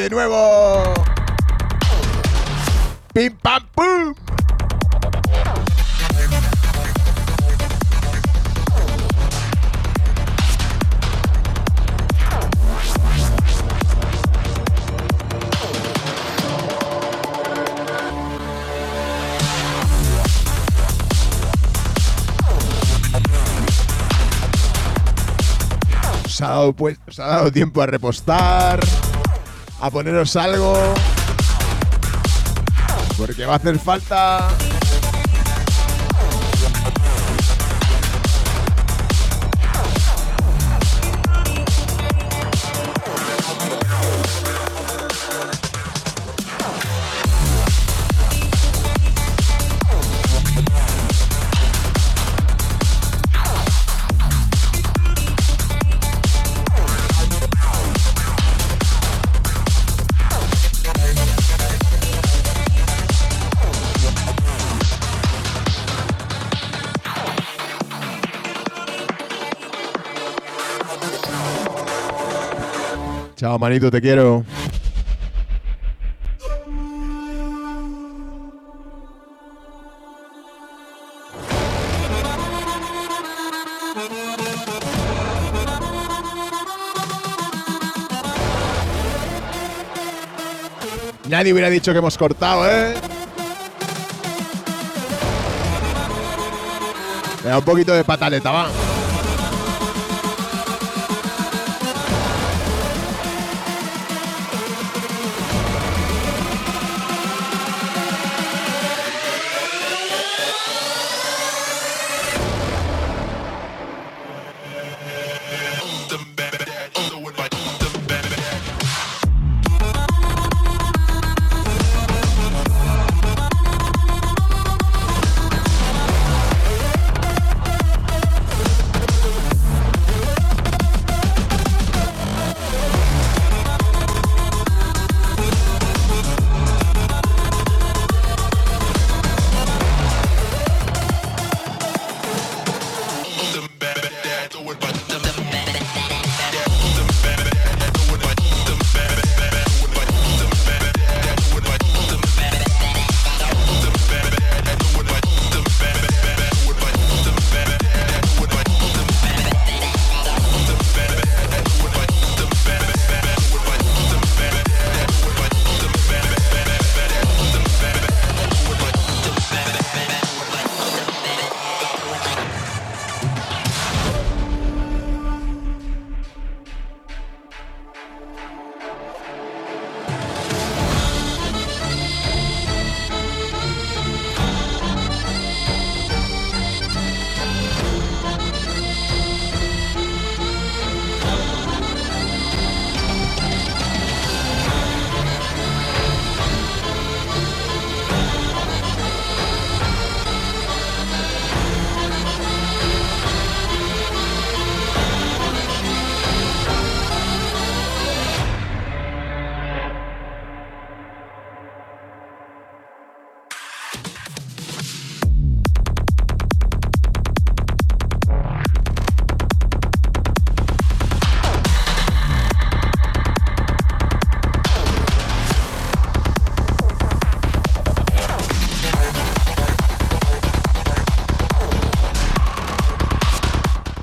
de nuevo. Pim pam pum. Os ha, dado, pues, os ha dado tiempo a repostar, a poneros algo. Porque va a hacer falta. Chao, manito, te quiero. Nadie hubiera dicho que hemos cortado, ¿eh? Me da un poquito de pataleta, va.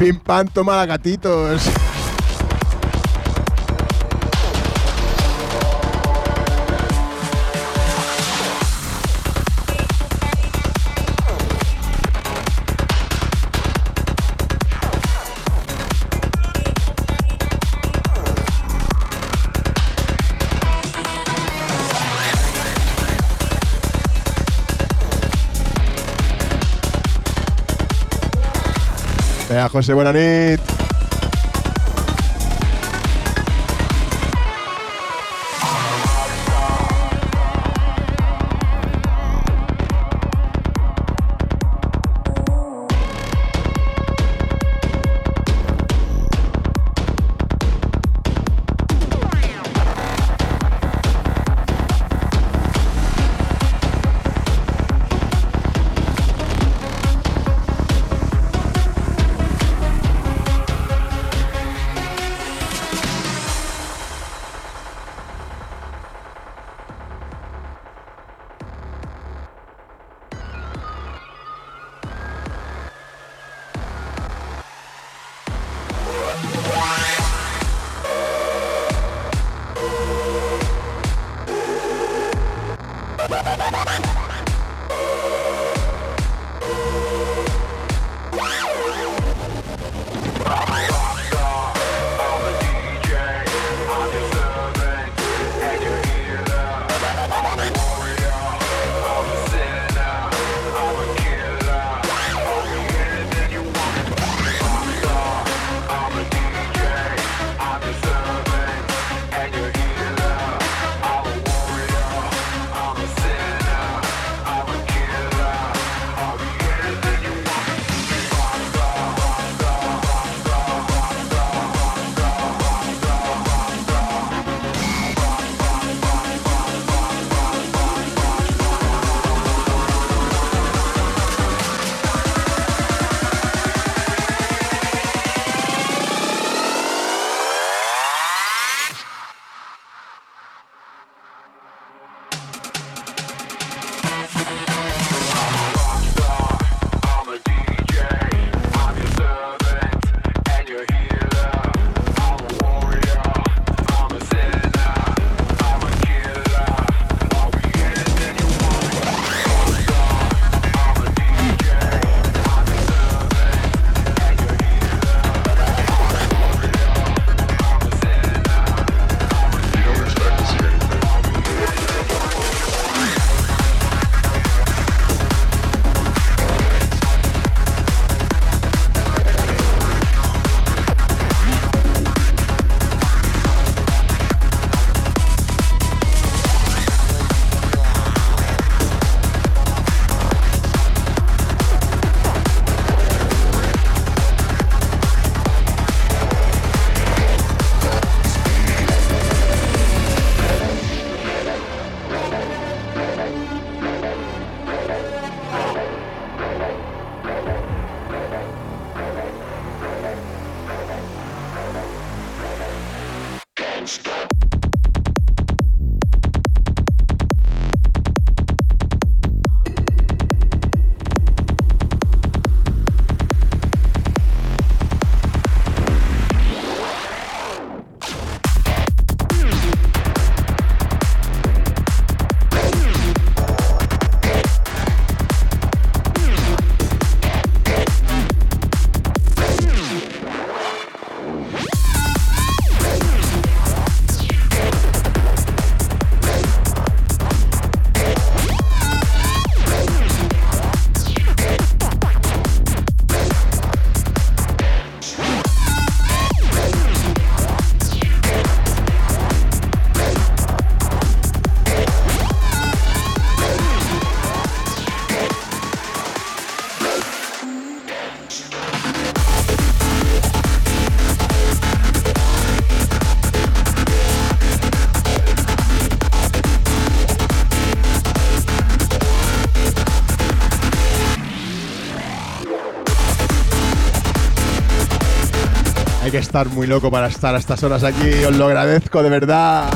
Pim pam, toma gatitos. José, buena estar muy loco para estar a estas horas aquí, os lo agradezco de verdad.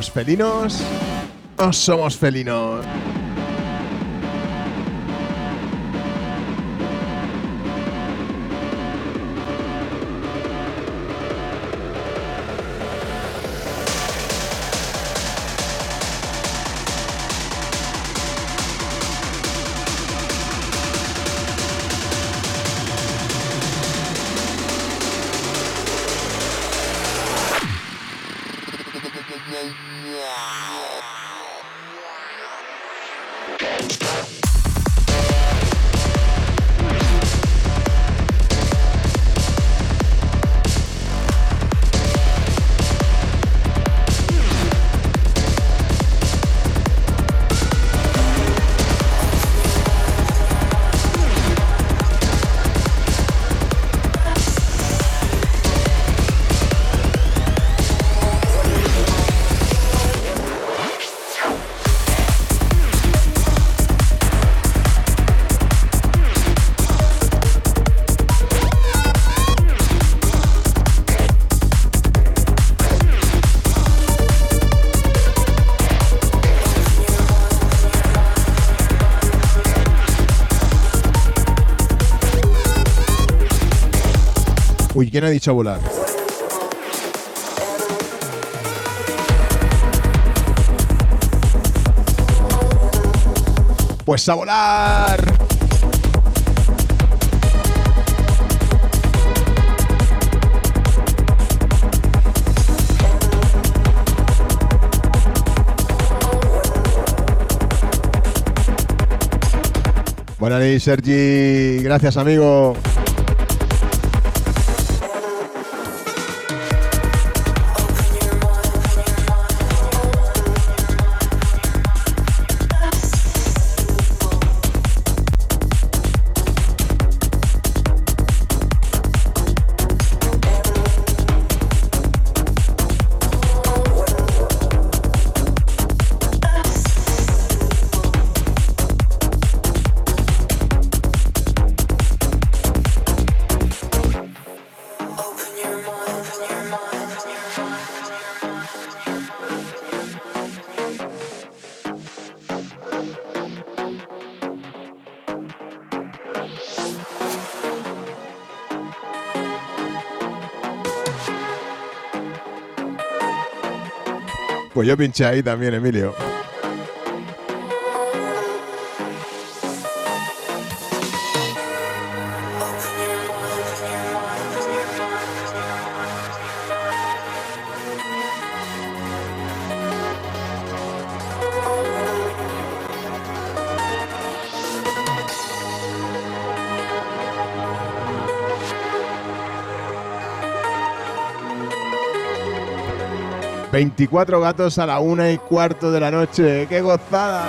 ¿Somos felinos o somos felinos? ¿Quién ha dicho volar? Pues a volar. Buenas Sergi. Gracias, amigo. Pues yo pinché ahí también, Emilio. 24 gatos a la una y cuarto de la noche. ¡Qué gozada!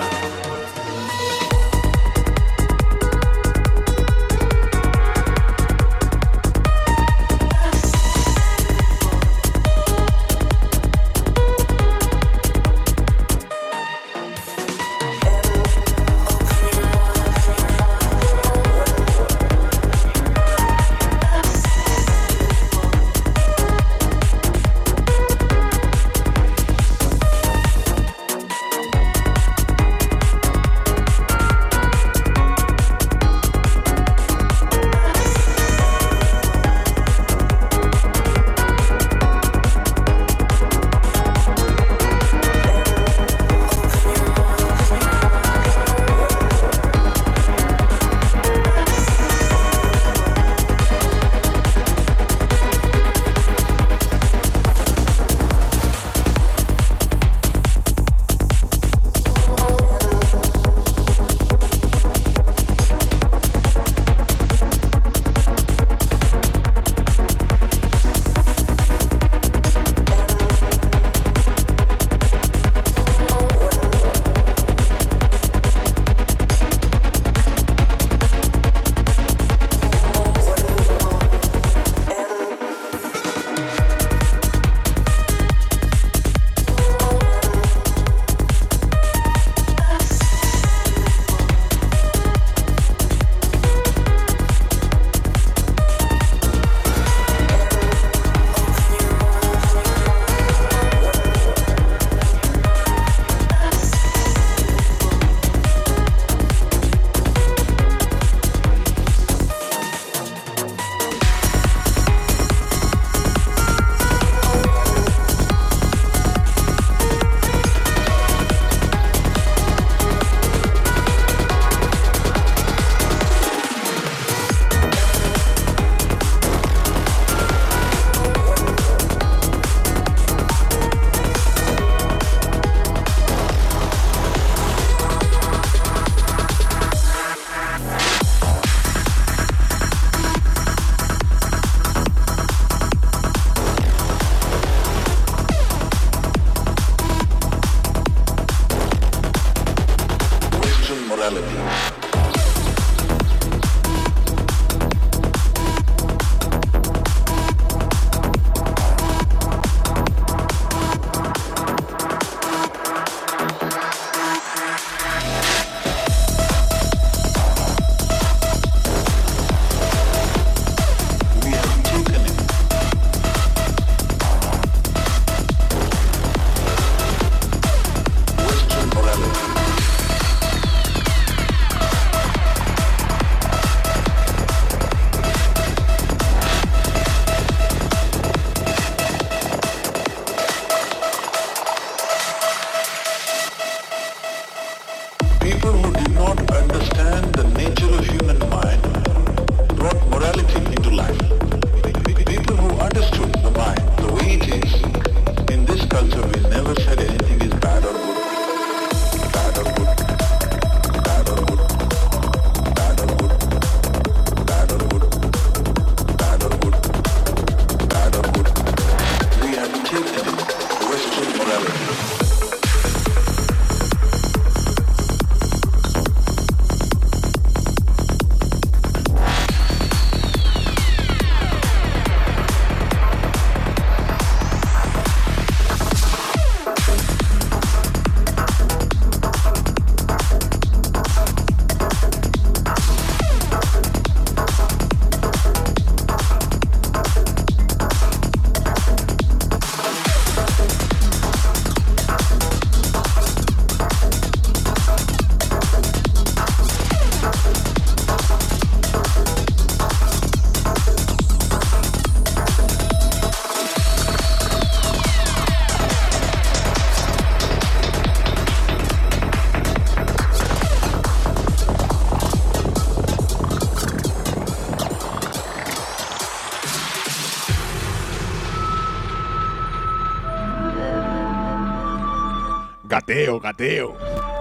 gateo, gateo.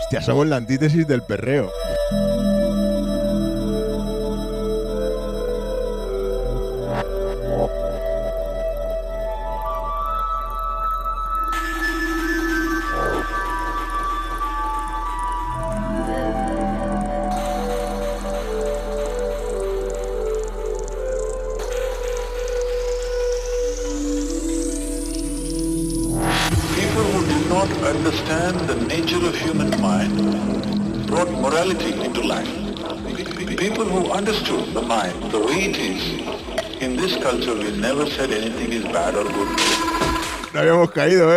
Hostia, somos la antítesis del perreo. caído,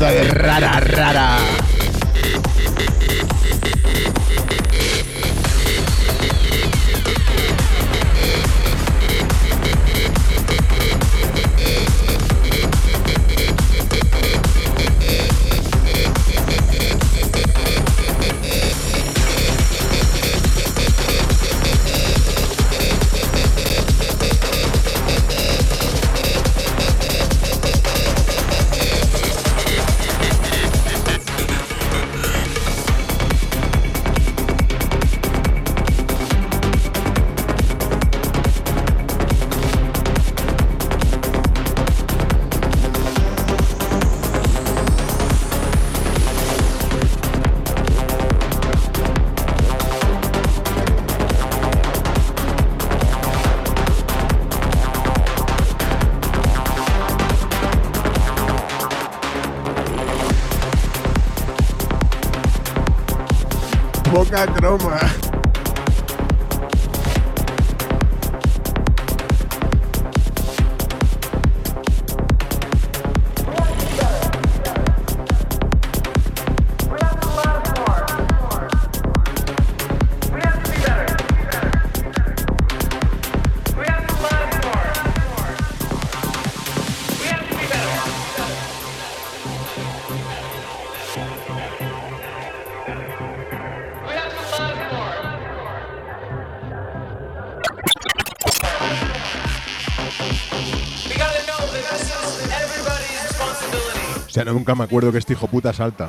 rara, rara. nunca me acuerdo que este hijo puta salta.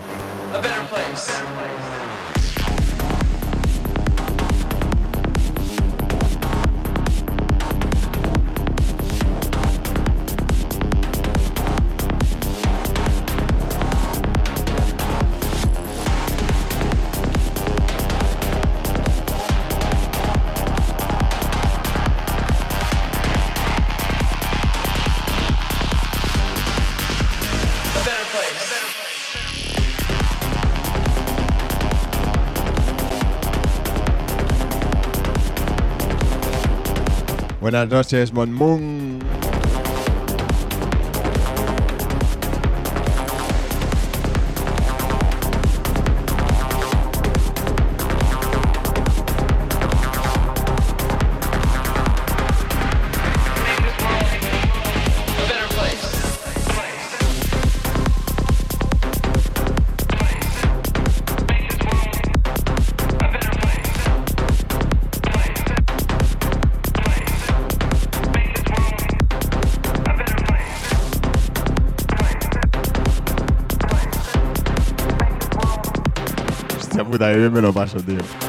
Buenas noches, Mon puta, que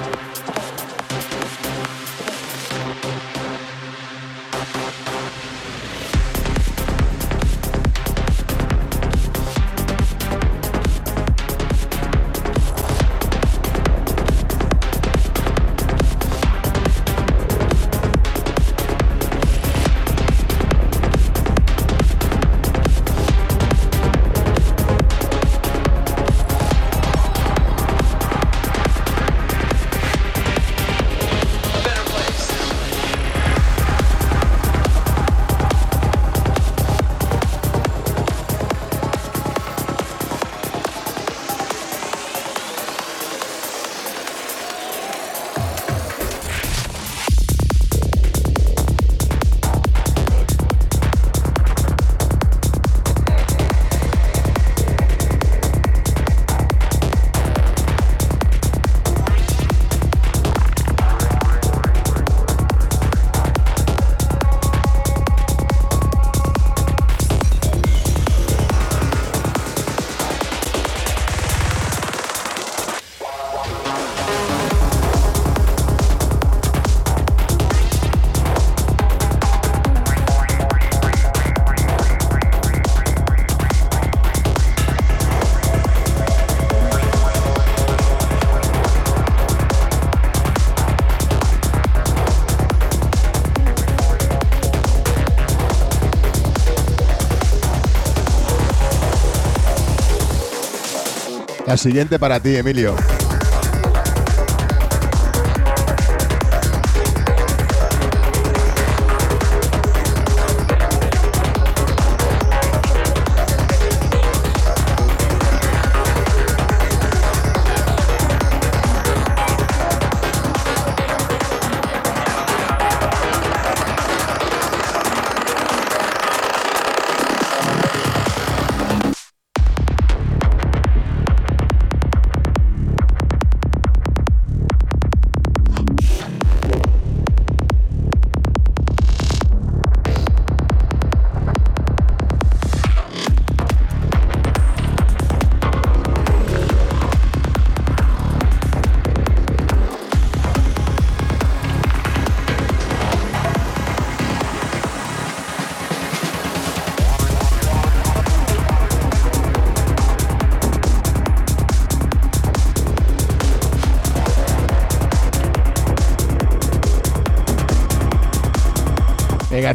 La siguiente para ti, Emilio.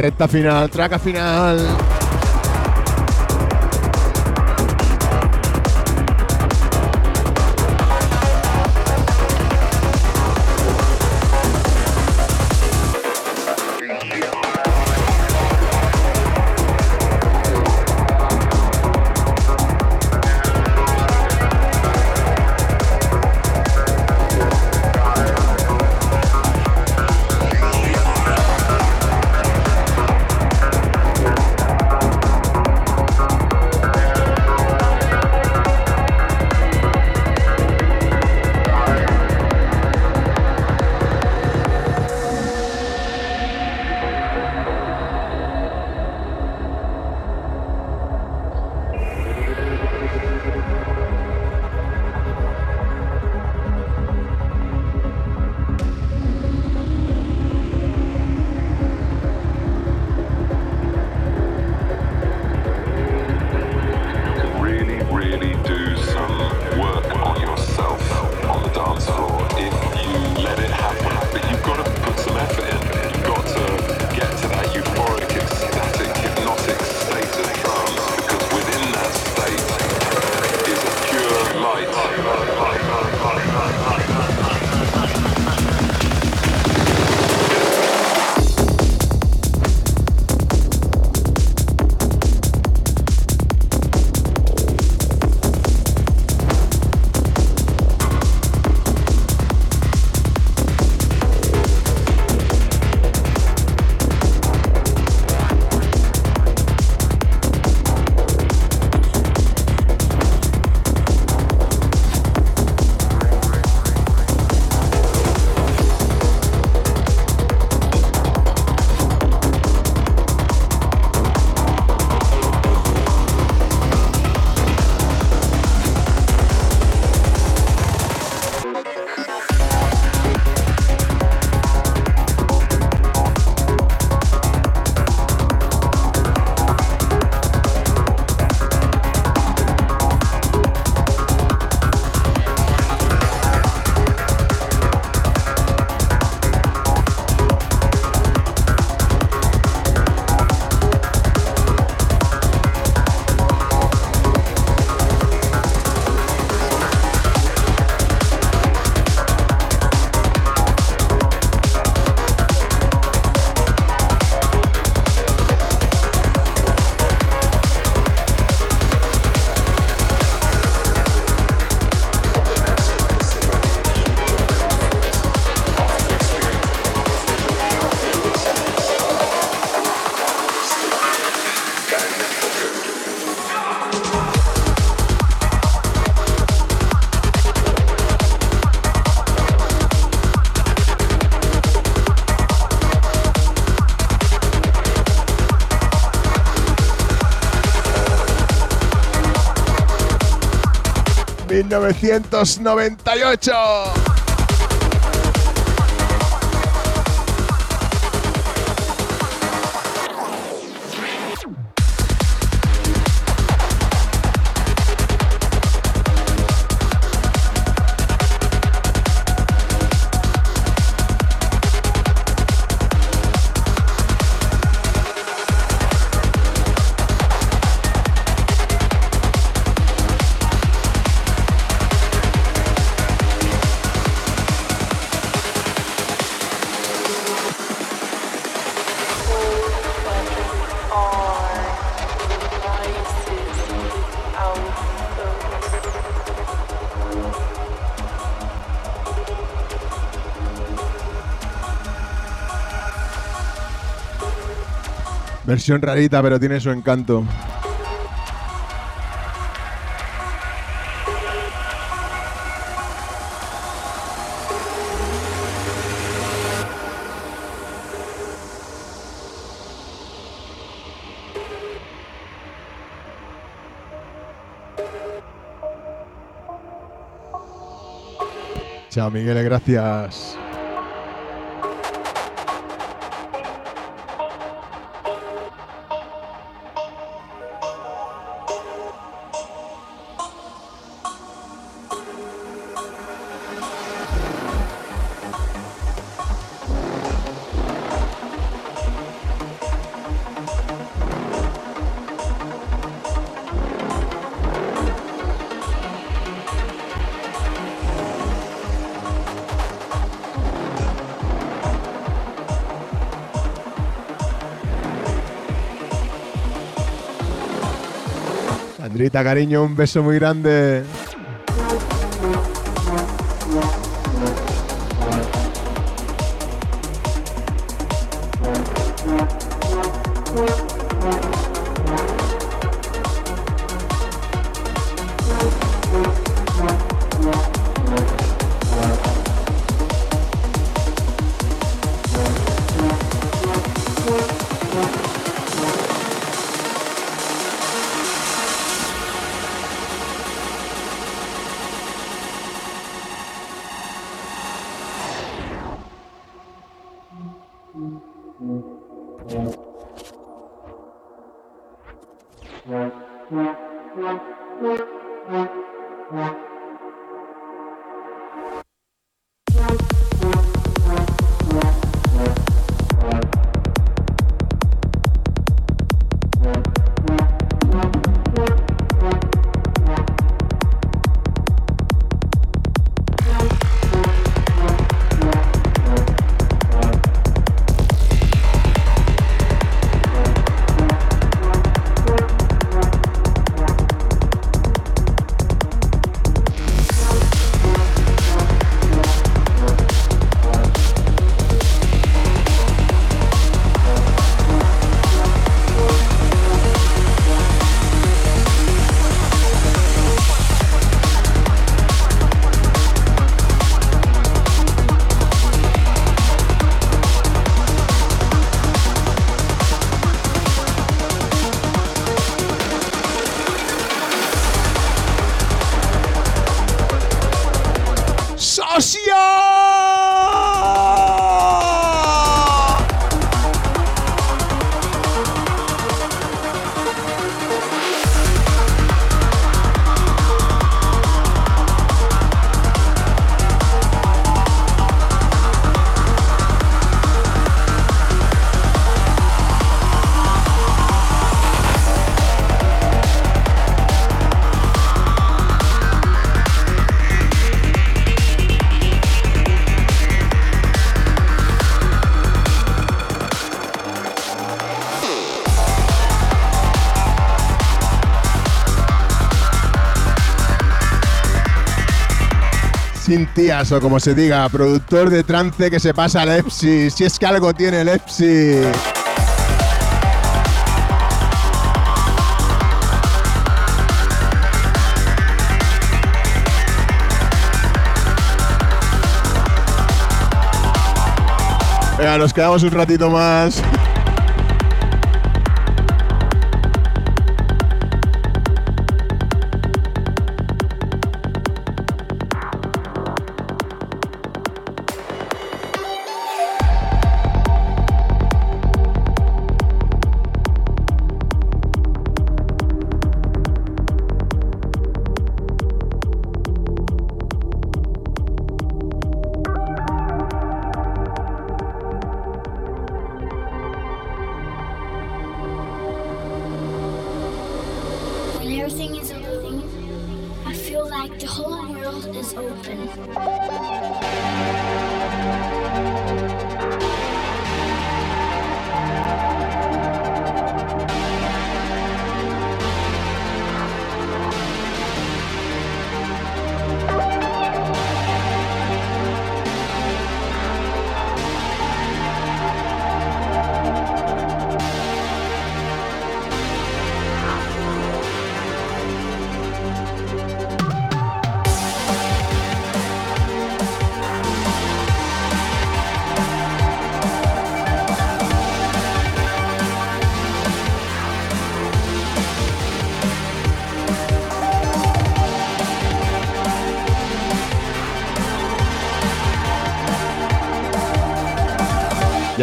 Recta final, traca final. 1998. Versión rarita, pero tiene su encanto. Chao, Miguel, gracias. Sandrita, cariño, un beso muy grande. O como se diga, productor de trance que se pasa al EPSI, si es que algo tiene el EPSI. Venga, nos quedamos un ratito más.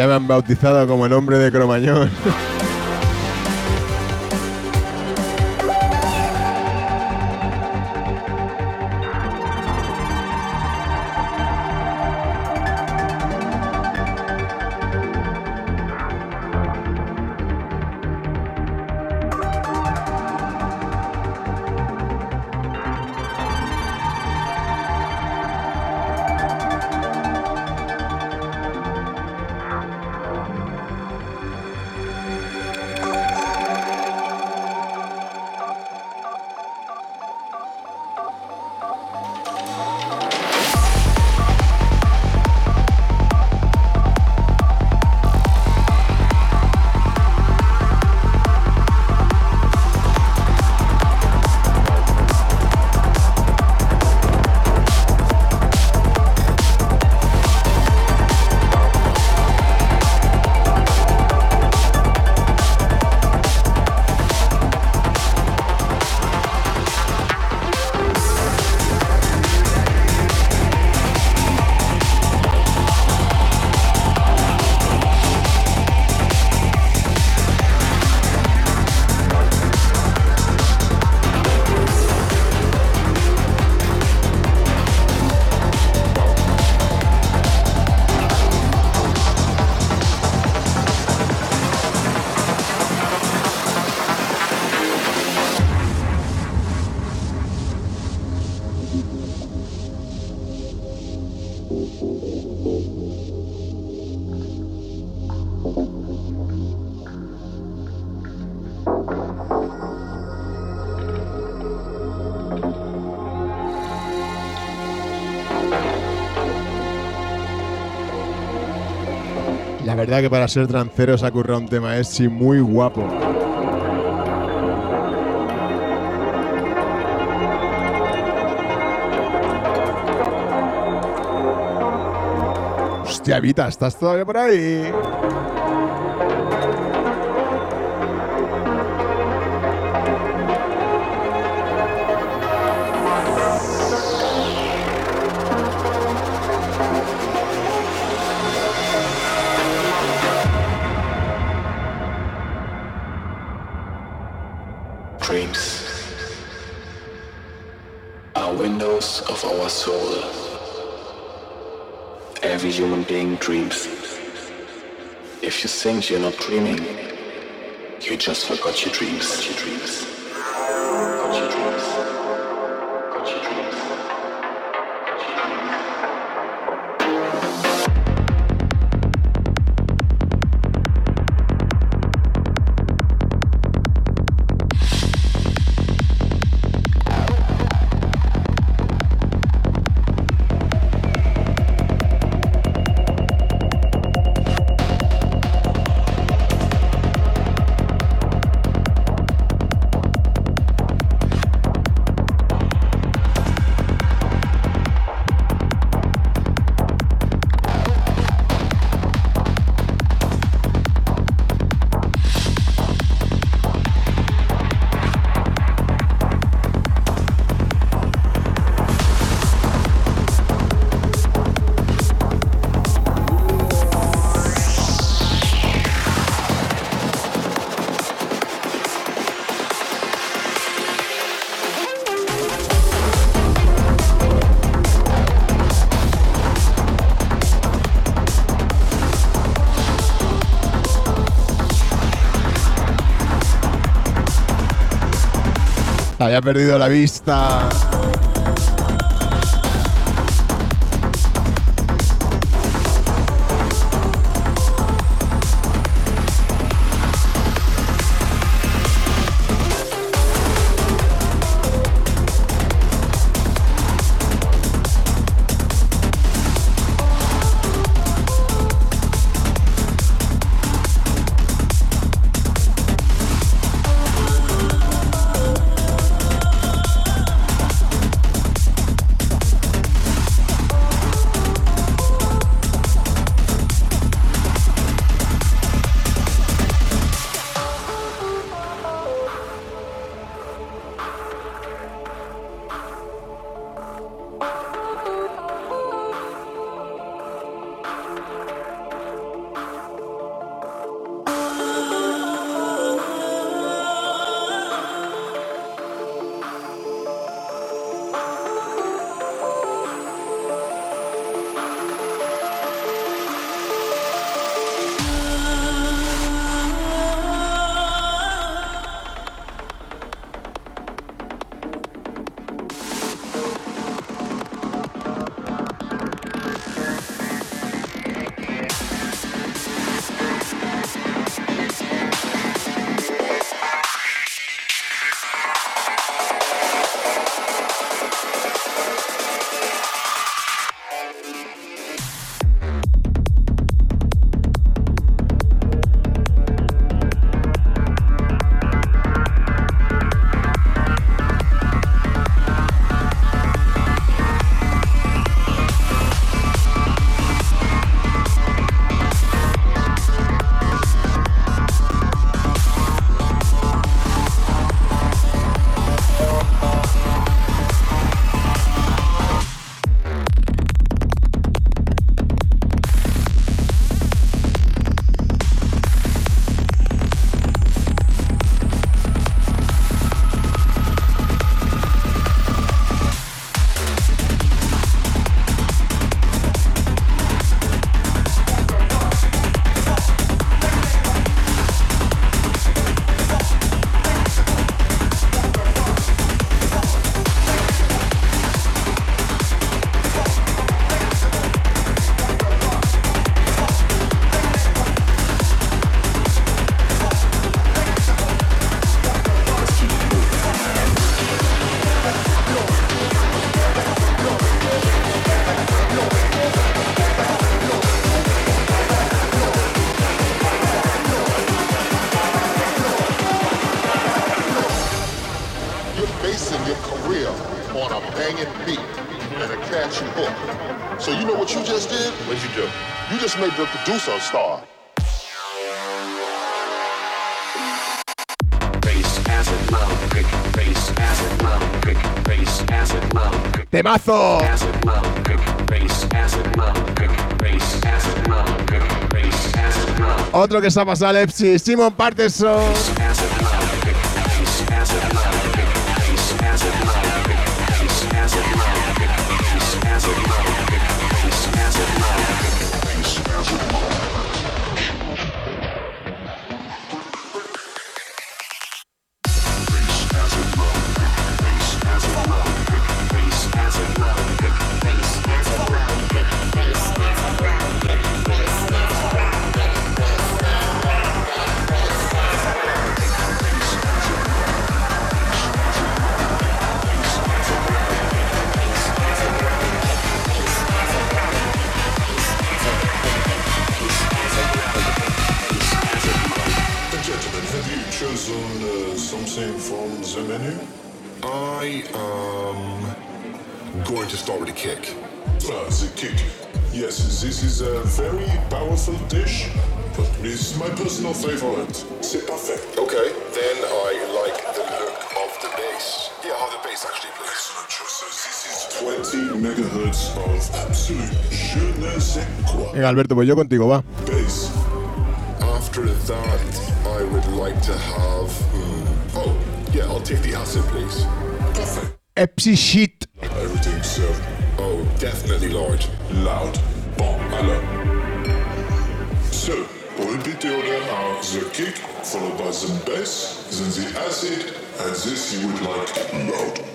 Me han bautizado como el hombre de Cromañón. La verdad que para ser trancero se ha currado un tema ese muy guapo. Hostia, ¿estás todavía por ahí? You think you're not dreaming, you just forgot your dreams. Your dreams. Había perdido la vista. Otro que se ha pasado Lepsi, Simon Parteson. From the menu? I am going to start with a kick. Ah, the kick. Yes, this is a very powerful dish, but it's my personal favorite. C'est parfait. Okay, then I like the look of the bass. Yeah, how the bass actually plays. Excellent choice. So this is 20 megahertz of absolute je ne sais quoi. Venga, Alberto, pues yo contigo, va. Bass. After that, I would like to have. hmm, yeah, I'll take the acid, please. Epsi shit. Everything's uh, Oh, definitely large. loud. Bon, alors. So, pour repeat the order are the kick, followed by the bass, then the acid, and this you would like loud.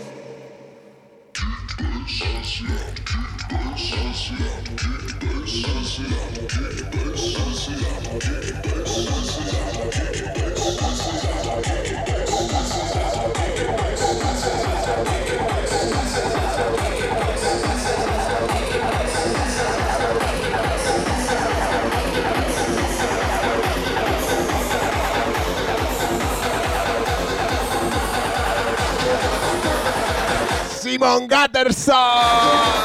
Simón Gatterson.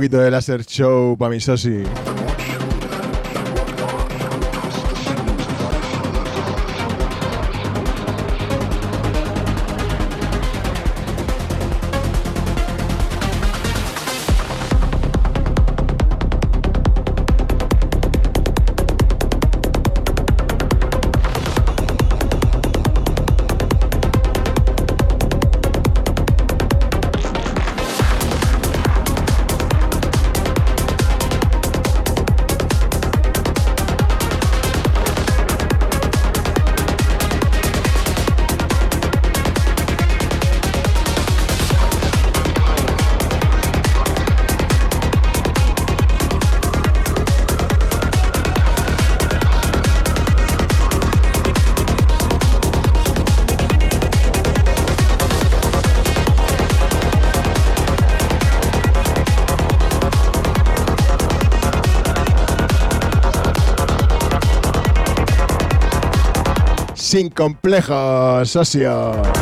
poquito de Láser Show para mi soci. sin complejos, socio.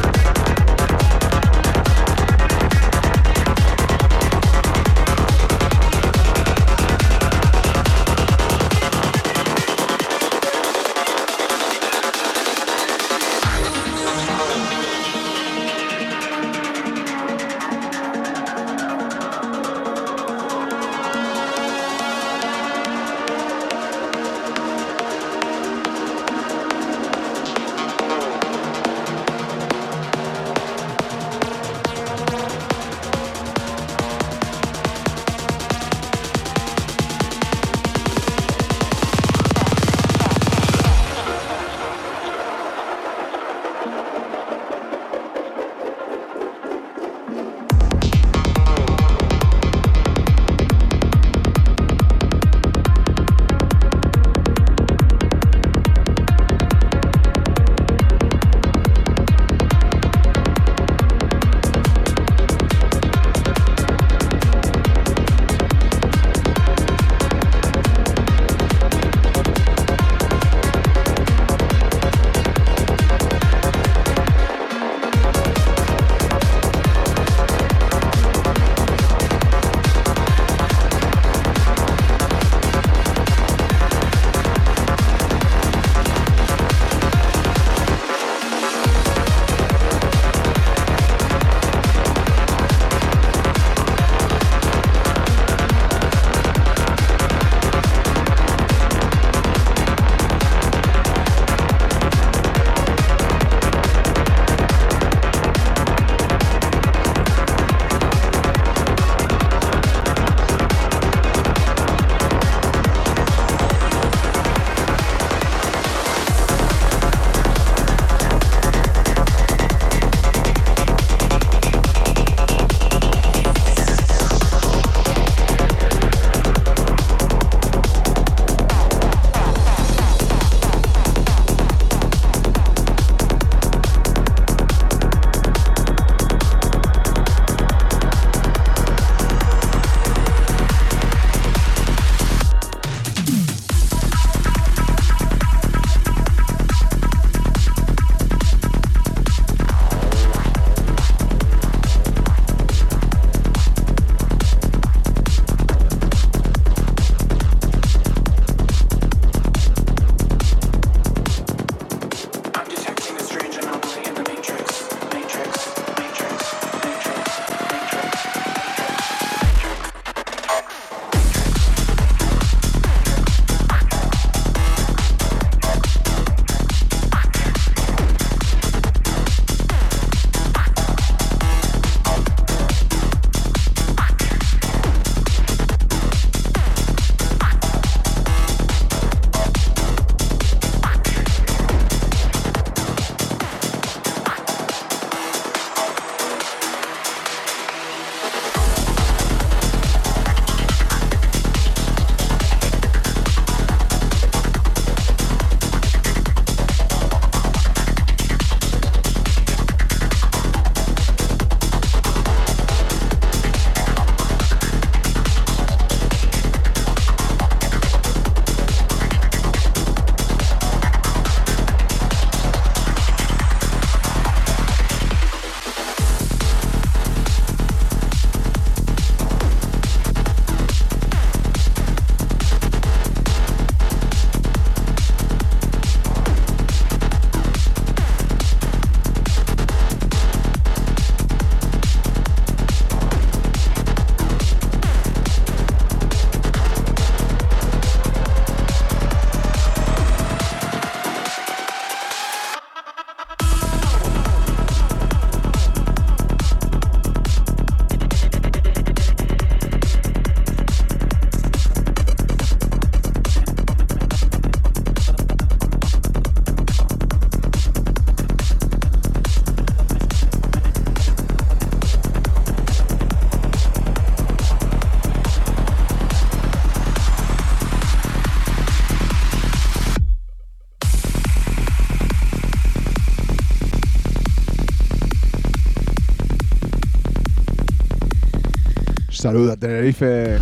Saluda Tenerife.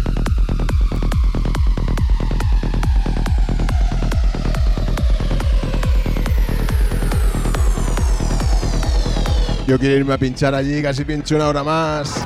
Yo quiero irme a pinchar allí, casi pincho una hora más.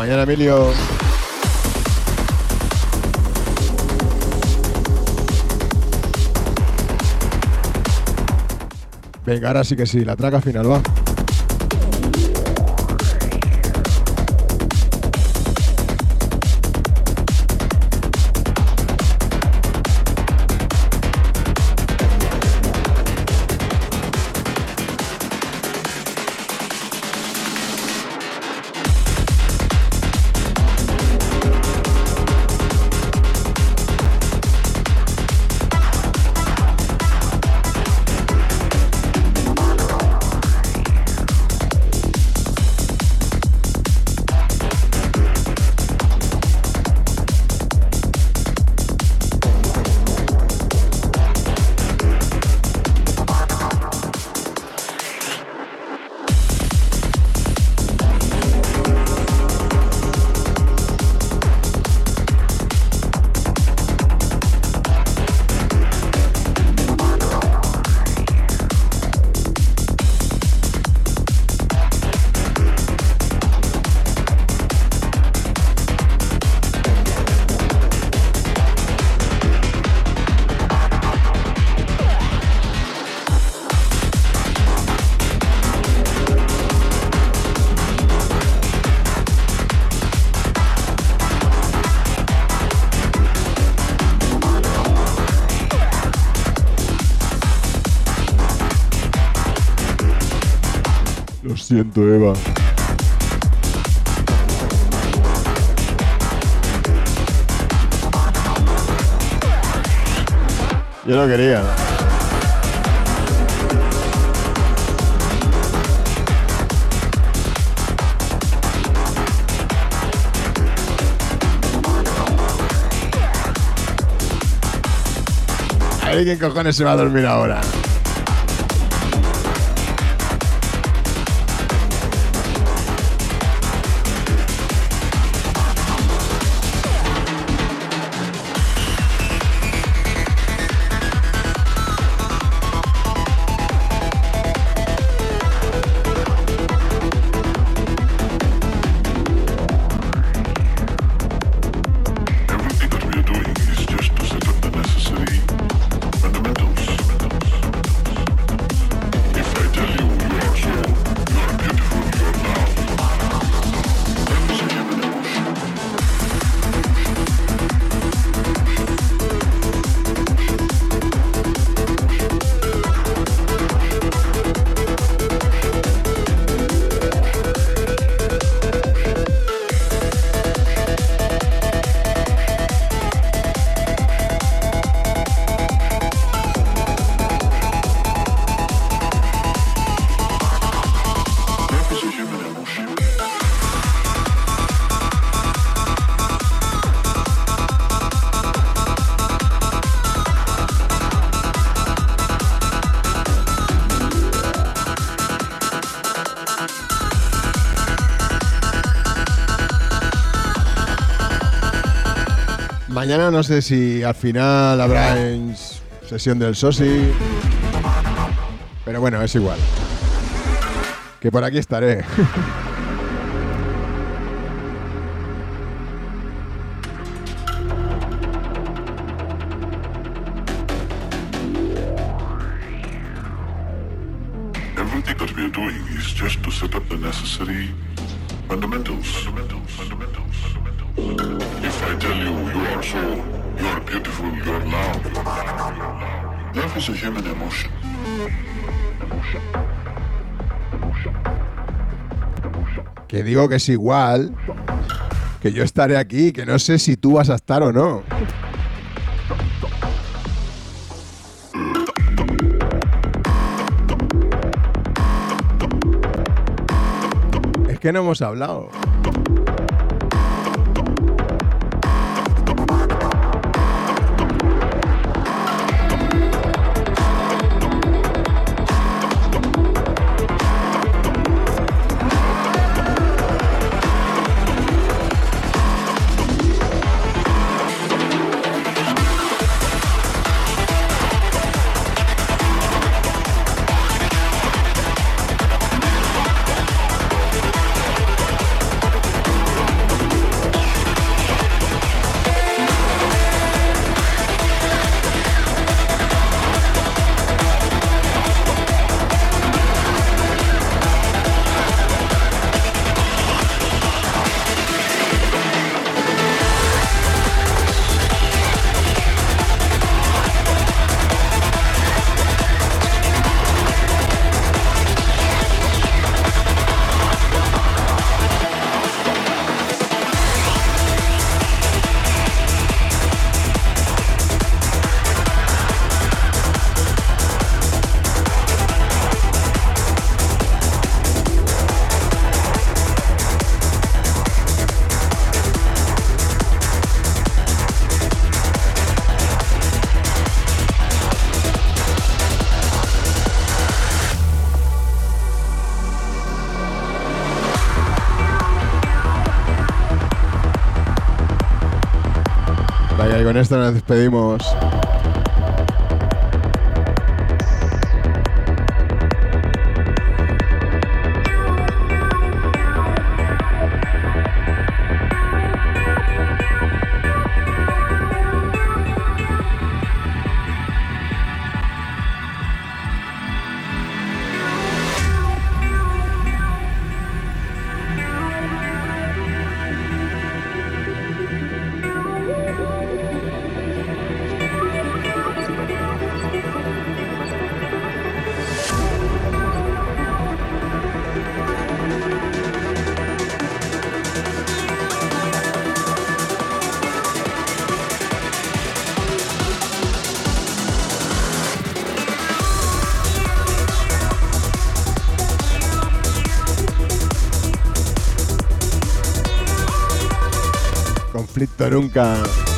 Mañana, Emilio. Venga, ahora sí que sí, la traca final va. Siento, Eva. Yo no quería. A ver quién cojones se va a dormir ahora. Mañana no sé si al final habrá sesión del Sosi. Pero bueno, es igual. Que por aquí estaré. Que es igual. Que yo estaré aquí, que no sé si tú vas a estar o no. Es que no hemos hablado. Esto nos despedimos. Nunca.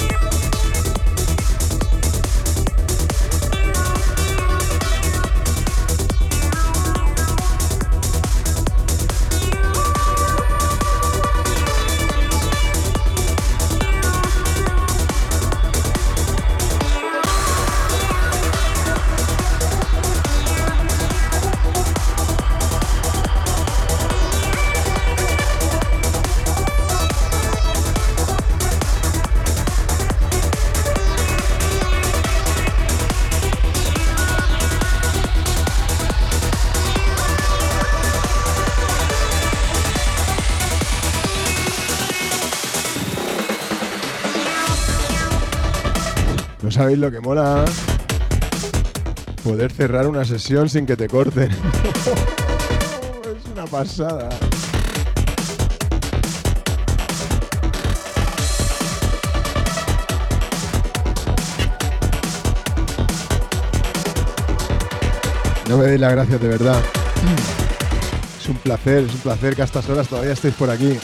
Sabéis lo que mola. Poder cerrar una sesión sin que te corten. es una pasada. No me deis las gracias de verdad. Es un placer, es un placer que a estas horas todavía estéis por aquí.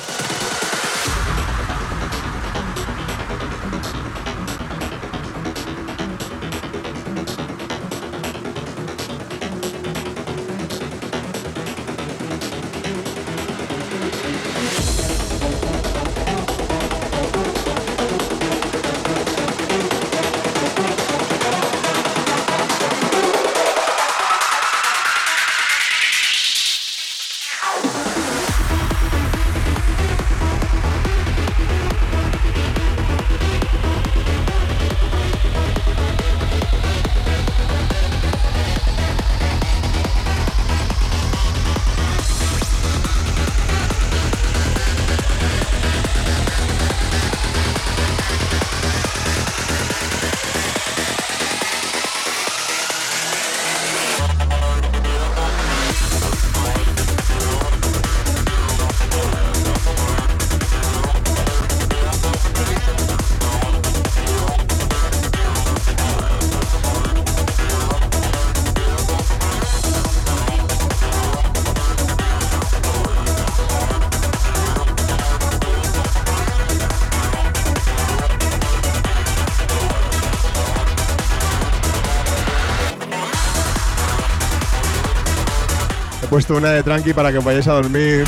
Puesto una de tranqui para que vayáis a dormir.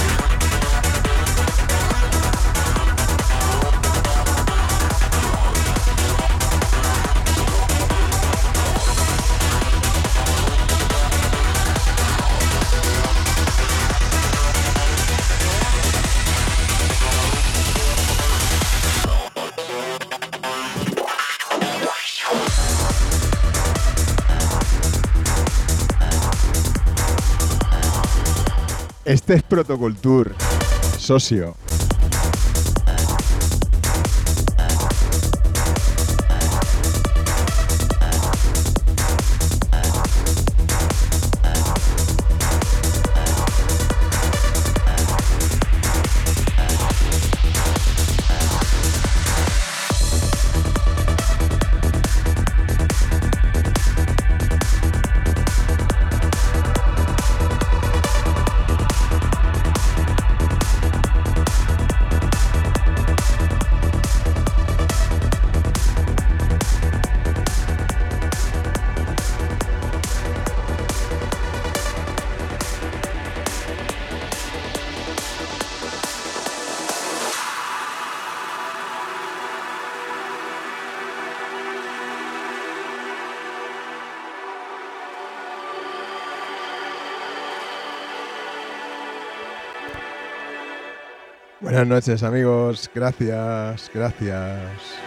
Este es Protoculture, socio. Buenas noches amigos, gracias, gracias.